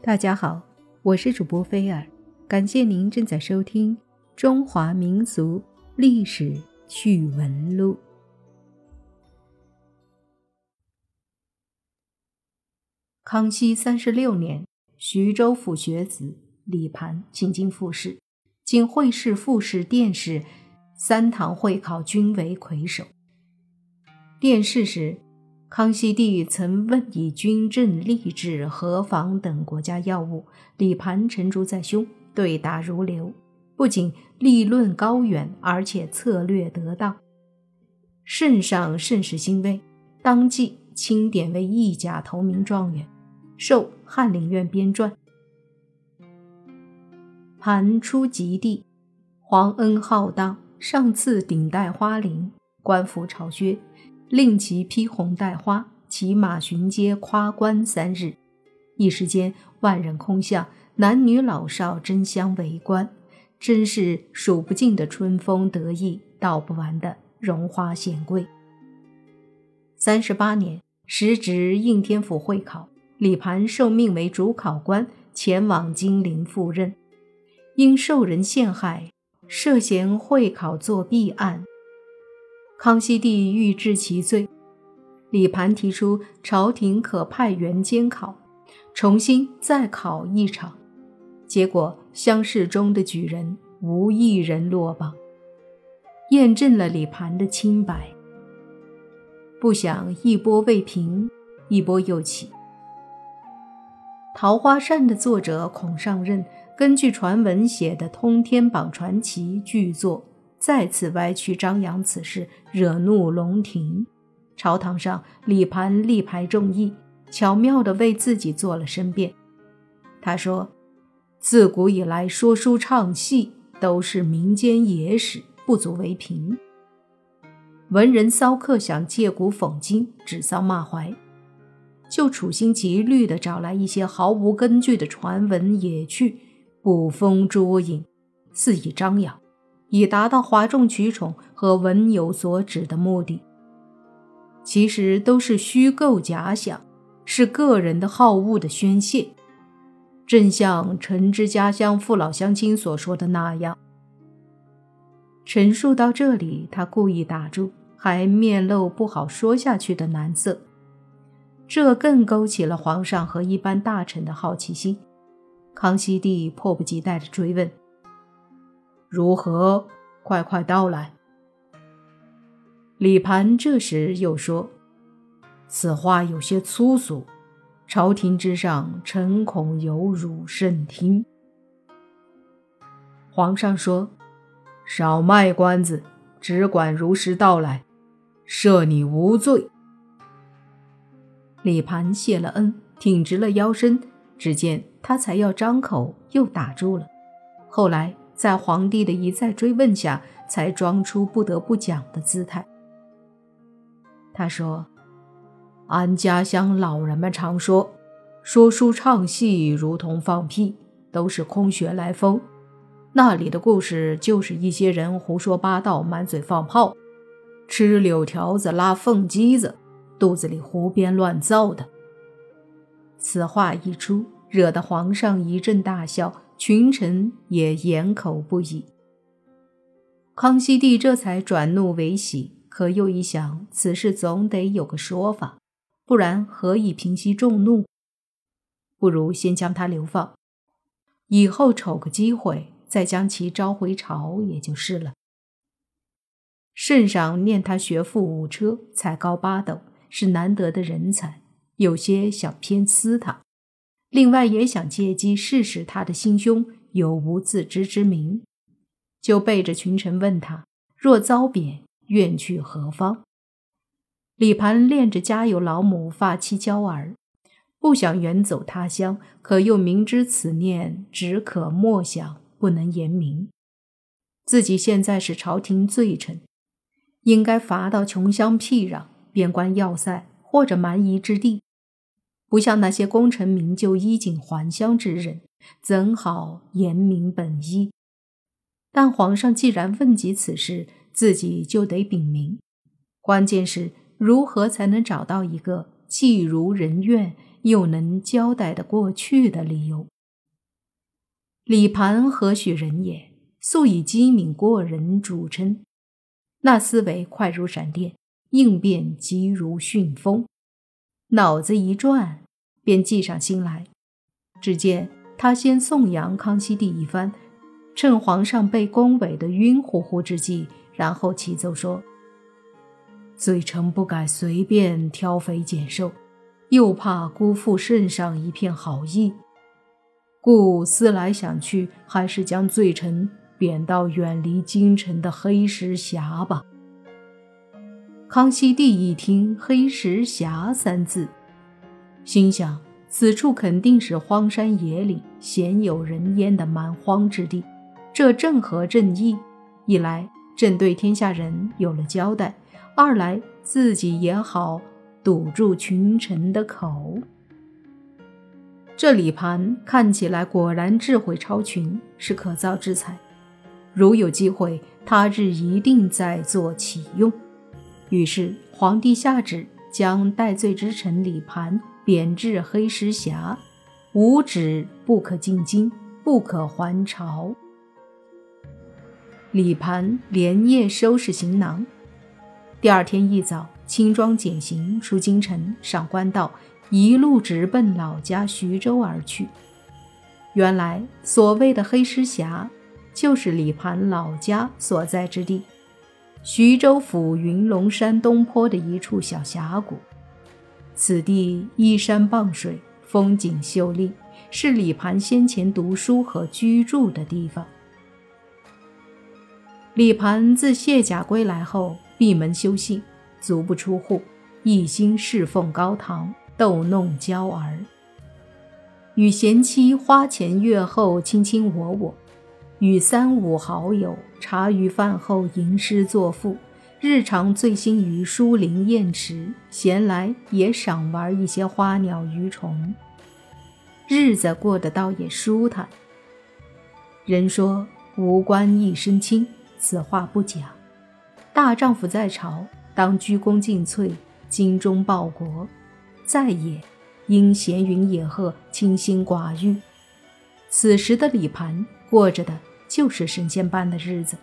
大家好，我是主播菲尔，感谢您正在收听《中华民俗历史趣闻录》。康熙三十六年，徐州府学子李盘进京复试，经会试、复试、殿试三堂会考均为魁首。殿试时。康熙帝曾问以军政、吏治、河防等国家要务，李盘沉着在胸，对答如流，不仅立论高远，而且策略得当。圣上甚是欣慰，当即钦点为一甲头名状元，授翰林院编撰。盘出极地，皇恩浩荡，上赐顶戴花翎，官服朝靴。令其披红戴花，骑马巡街，夸官三日。一时间，万人空巷，男女老少争相围观，真是数不尽的春风得意，道不完的荣华显贵。三十八年，时值应天府会考，李盘受命为主考官，前往金陵赴任，因受人陷害，涉嫌会考作弊案。康熙帝欲治其罪，李盘提出朝廷可派员监考，重新再考一场。结果乡试中的举人无一人落榜，验证了李盘的清白。不想一波未平，一波又起。《桃花扇》的作者孔尚任根据传闻写的《通天榜传奇》巨作。再次歪曲张扬此事，惹怒龙庭。朝堂上，李盘力排众议，巧妙地为自己做了申辩。他说：“自古以来，说书唱戏都是民间野史，不足为凭。文人骚客想借古讽今，指桑骂槐，就处心积虑地找来一些毫无根据的传闻野趣，捕风捉影，肆意张扬。”以达到哗众取宠和文有所指的目的，其实都是虚构假想，是个人的好恶的宣泄。正像陈之家乡父老乡亲所说的那样。陈述到这里，他故意打住，还面露不好说下去的难色，这更勾起了皇上和一般大臣的好奇心。康熙帝迫不及待地追问。如何？快快道来！李盘这时又说：“此话有些粗俗，朝廷之上，臣恐有辱圣听。”皇上说：“少卖关子，只管如实道来，赦你无罪。”李盘谢了恩，挺直了腰身，只见他才要张口，又打住了。后来。在皇帝的一再追问下，才装出不得不讲的姿态。他说：“俺家乡老人们常说，说书唱戏如同放屁，都是空穴来风。那里的故事就是一些人胡说八道，满嘴放炮，吃柳条子拉凤鸡子，肚子里胡编乱造的。”此话一出，惹得皇上一阵大笑。群臣也掩口不已。康熙帝这才转怒为喜，可又一想，此事总得有个说法，不然何以平息众怒？不如先将他流放，以后瞅个机会再将其召回朝也就是了。圣上念他学富五车，才高八斗，是难得的人才，有些想偏私他。另外也想借机试试他的心胸有无自知之明，就背着群臣问他：若遭贬，愿去何方？李盘恋着家有老母，发妻娇儿，不想远走他乡，可又明知此念只可默想，不能言明。自己现在是朝廷罪臣，应该罚到穷乡僻壤、边关要塞或者蛮夷之地。不像那些功成名就、衣锦还乡之人，怎好言明本意？但皇上既然问及此事，自己就得禀明。关键是如何才能找到一个既如人愿又能交代得过去的理由。李盘何许人也？素以机敏过人著称，那思维快如闪电，应变急如迅风，脑子一转，便计上心来。只见他先颂扬康熙帝一番，趁皇上被恭维得晕乎乎之际，然后启奏说：“罪臣不敢随便挑肥拣瘦，又怕辜负圣上一片好意，故思来想去，还是将罪臣贬到远离京城的黑石峡吧。”康熙帝一听“黑石峡”三字，心想。此处肯定是荒山野岭、鲜有人烟的蛮荒之地，这正合朕意。一来，朕对天下人有了交代；二来，自己也好堵住群臣的口。这李盘看起来果然智慧超群，是可造之才。如有机会，他日一定再做启用。于是，皇帝下旨将戴罪之臣李盘。贬至黑石峡，无旨不可进京，不可还朝。李盘连夜收拾行囊，第二天一早，轻装简行出京城，上官道，一路直奔老家徐州而去。原来所谓的黑石峡，就是李盘老家所在之地，徐州府云龙山东坡的一处小峡谷。此地依山傍水，风景秀丽，是李盘先前读书和居住的地方。李盘自卸甲归来后，闭门修性，足不出户，一心侍奉高堂，逗弄娇儿，与贤妻花前月后，卿卿我我；与三五好友茶余饭后吟诗作赋。日常醉心于书林砚池，闲来也赏玩一些花鸟鱼虫，日子过得倒也舒坦。人说无官一身轻，此话不假。大丈夫在朝，当鞠躬尽瘁，精忠报国；在野，应闲云野鹤，清心寡欲。此时的李盘过着的就是神仙般的日子。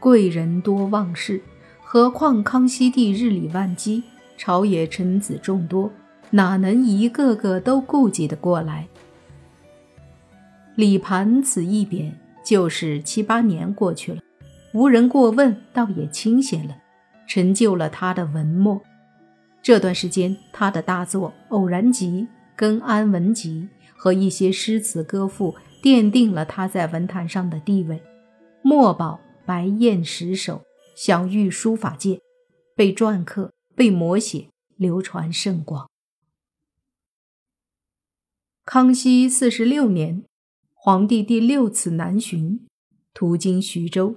贵人多忘事，何况康熙帝日理万机，朝野臣子众多，哪能一个个都顾及得过来？李盘此一贬，就是七八年过去了，无人过问，倒也清闲了，成就了他的文墨。这段时间，他的大作《偶然集》《根安文集》和一些诗词歌赋，奠定了他在文坛上的地位。墨宝。白砚十首，享誉书法界，被篆刻、被摹写，流传甚广。康熙四十六年，皇帝第六次南巡，途经徐州。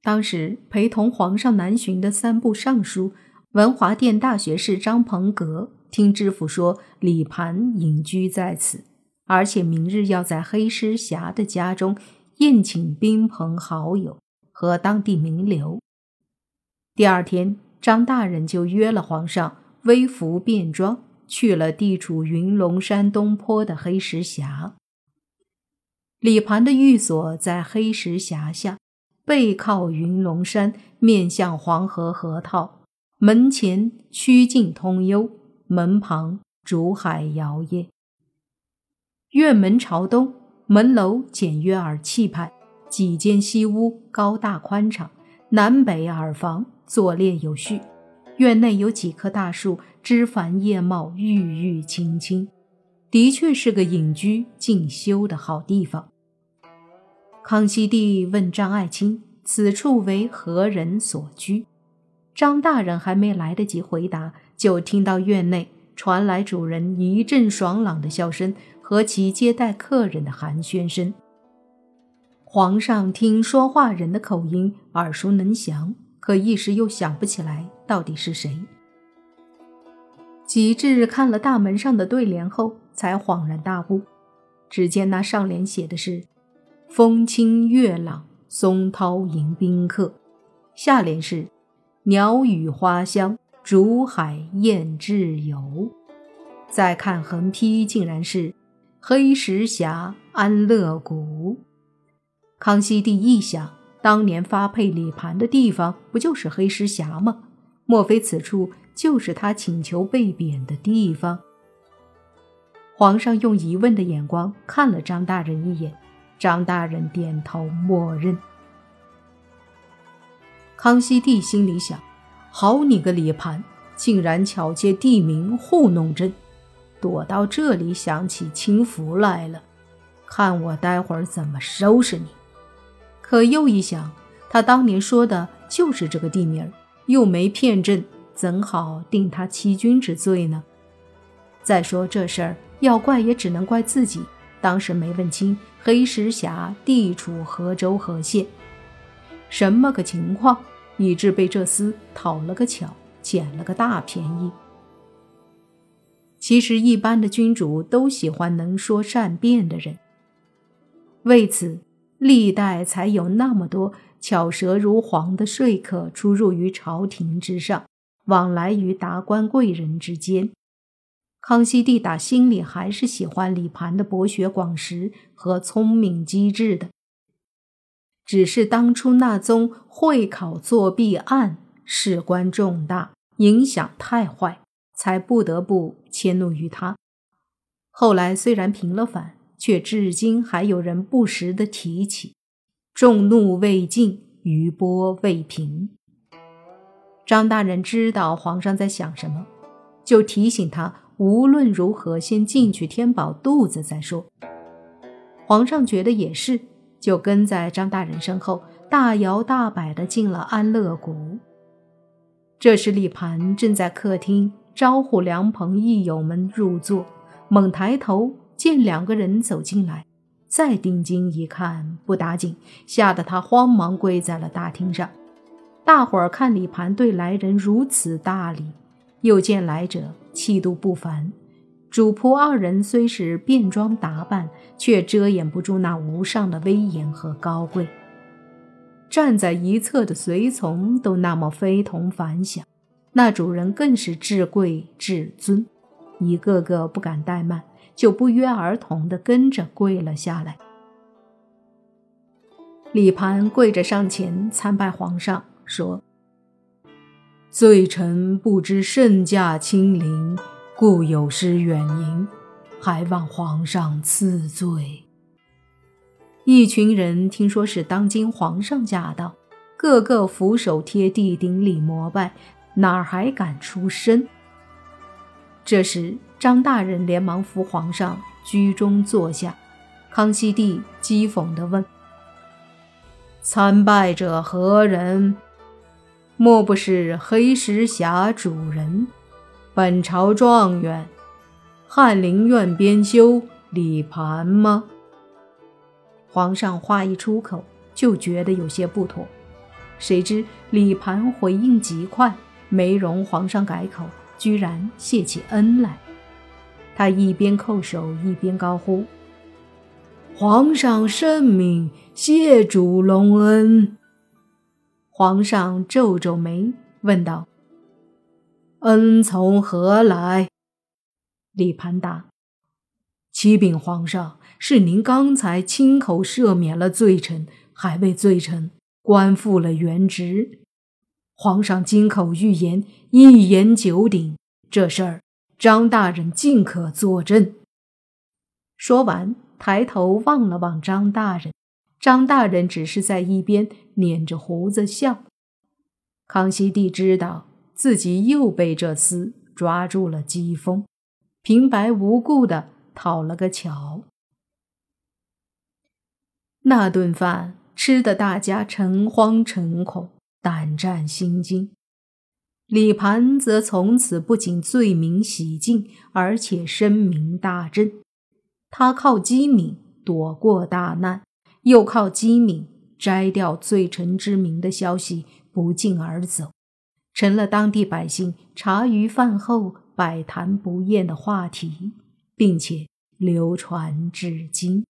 当时陪同皇上南巡的三部尚书、文华殿大学士张鹏阁，听知府说李盘隐居在此，而且明日要在黑石峡的家中宴请宾朋好友。和当地名流。第二天，张大人就约了皇上，微服便装，去了地处云龙山东坡的黑石峡。李盘的寓所在黑石峡下，背靠云龙山，面向黄河河套，门前曲径通幽，门旁竹海摇曳。院门朝东，门楼简约而气派。几间西屋高大宽敞，南北耳房坐列有序。院内有几棵大树，枝繁叶茂，郁郁青青，的确是个隐居静修的好地方。康熙帝问张爱卿：“此处为何人所居？”张大人还没来得及回答，就听到院内传来主人一阵爽朗的笑声和其接待客人的寒暄声。皇上听说话人的口音耳熟能详，可一时又想不起来到底是谁。及至看了大门上的对联后，才恍然大悟。只见那上联写的是“风清月朗，松涛迎宾客”，下联是“鸟语花香，竹海燕志游。再看横批，竟然是“黑石峡安乐谷”。康熙帝一想，当年发配李盘的地方不就是黑石峡吗？莫非此处就是他请求被贬的地方？皇上用疑问的眼光看了张大人一眼，张大人点头默认。康熙帝心里想：好你个李盘，竟然巧借地名糊弄朕，躲到这里享起清福来了，看我待会儿怎么收拾你！可又一想，他当年说的就是这个地名，又没骗朕，怎好定他欺君之罪呢？再说这事儿。要怪也只能怪自己，当时没问清黑石峡地处河州河县，什么个情况，以致被这厮讨了个巧，捡了个大便宜。其实一般的君主都喜欢能说善辩的人，为此历代才有那么多巧舌如簧的说客出入于朝廷之上，往来于达官贵人之间。康熙帝打心里还是喜欢李盘的博学广识和聪明机智的，只是当初那宗会考作弊案事关重大，影响太坏，才不得不迁怒于他。后来虽然平了反，却至今还有人不时的提起。众怒未尽，余波未平。张大人知道皇上在想什么，就提醒他。无论如何，先进去填饱肚子再说。皇上觉得也是，就跟在张大人身后，大摇大摆地进了安乐谷。这时，李盘正在客厅招呼良朋益友们入座，猛抬头见两个人走进来，再定睛一看，不打紧，吓得他慌忙跪在了大厅上。大伙儿看李盘对来人如此大礼。又见来者气度不凡，主仆二人虽是便装打扮，却遮掩不住那无上的威严和高贵。站在一侧的随从都那么非同凡响，那主人更是至贵至尊，一个个不敢怠慢，就不约而同地跟着跪了下来。李盘跪着上前参拜皇上，说。罪臣不知圣驾亲临，故有失远迎，还望皇上赐罪。一群人听说是当今皇上驾到，个个俯首贴地顶礼膜拜，哪儿还敢出声？这时，张大人连忙扶皇上居中坐下。康熙帝讥讽地问：“参拜者何人？”莫不是黑石峡主人，本朝状元，翰林院编修李盘吗？皇上话一出口，就觉得有些不妥。谁知李盘回应极快，没容皇上改口，居然谢起恩来。他一边叩首，一边高呼：“皇上圣明，谢主隆恩。”皇上皱皱眉，问道：“恩从何来？”李盘答：“启禀皇上，是您刚才亲口赦免了罪臣，还为罪臣官复了原职。皇上金口玉言，一言九鼎，这事儿张大人尽可作证。”说完，抬头望了望张大人。张大人只是在一边捻着胡子笑。康熙帝知道自己又被这厮抓住了机锋，平白无故的讨了个巧。那顿饭吃的大家诚惶诚恐，胆战心惊。李盘则从此不仅罪名洗净，而且声名大振。他靠机敏躲过大难。又靠机敏摘掉罪臣之名的消息不胫而走，成了当地百姓茶余饭后百谈不厌的话题，并且流传至今。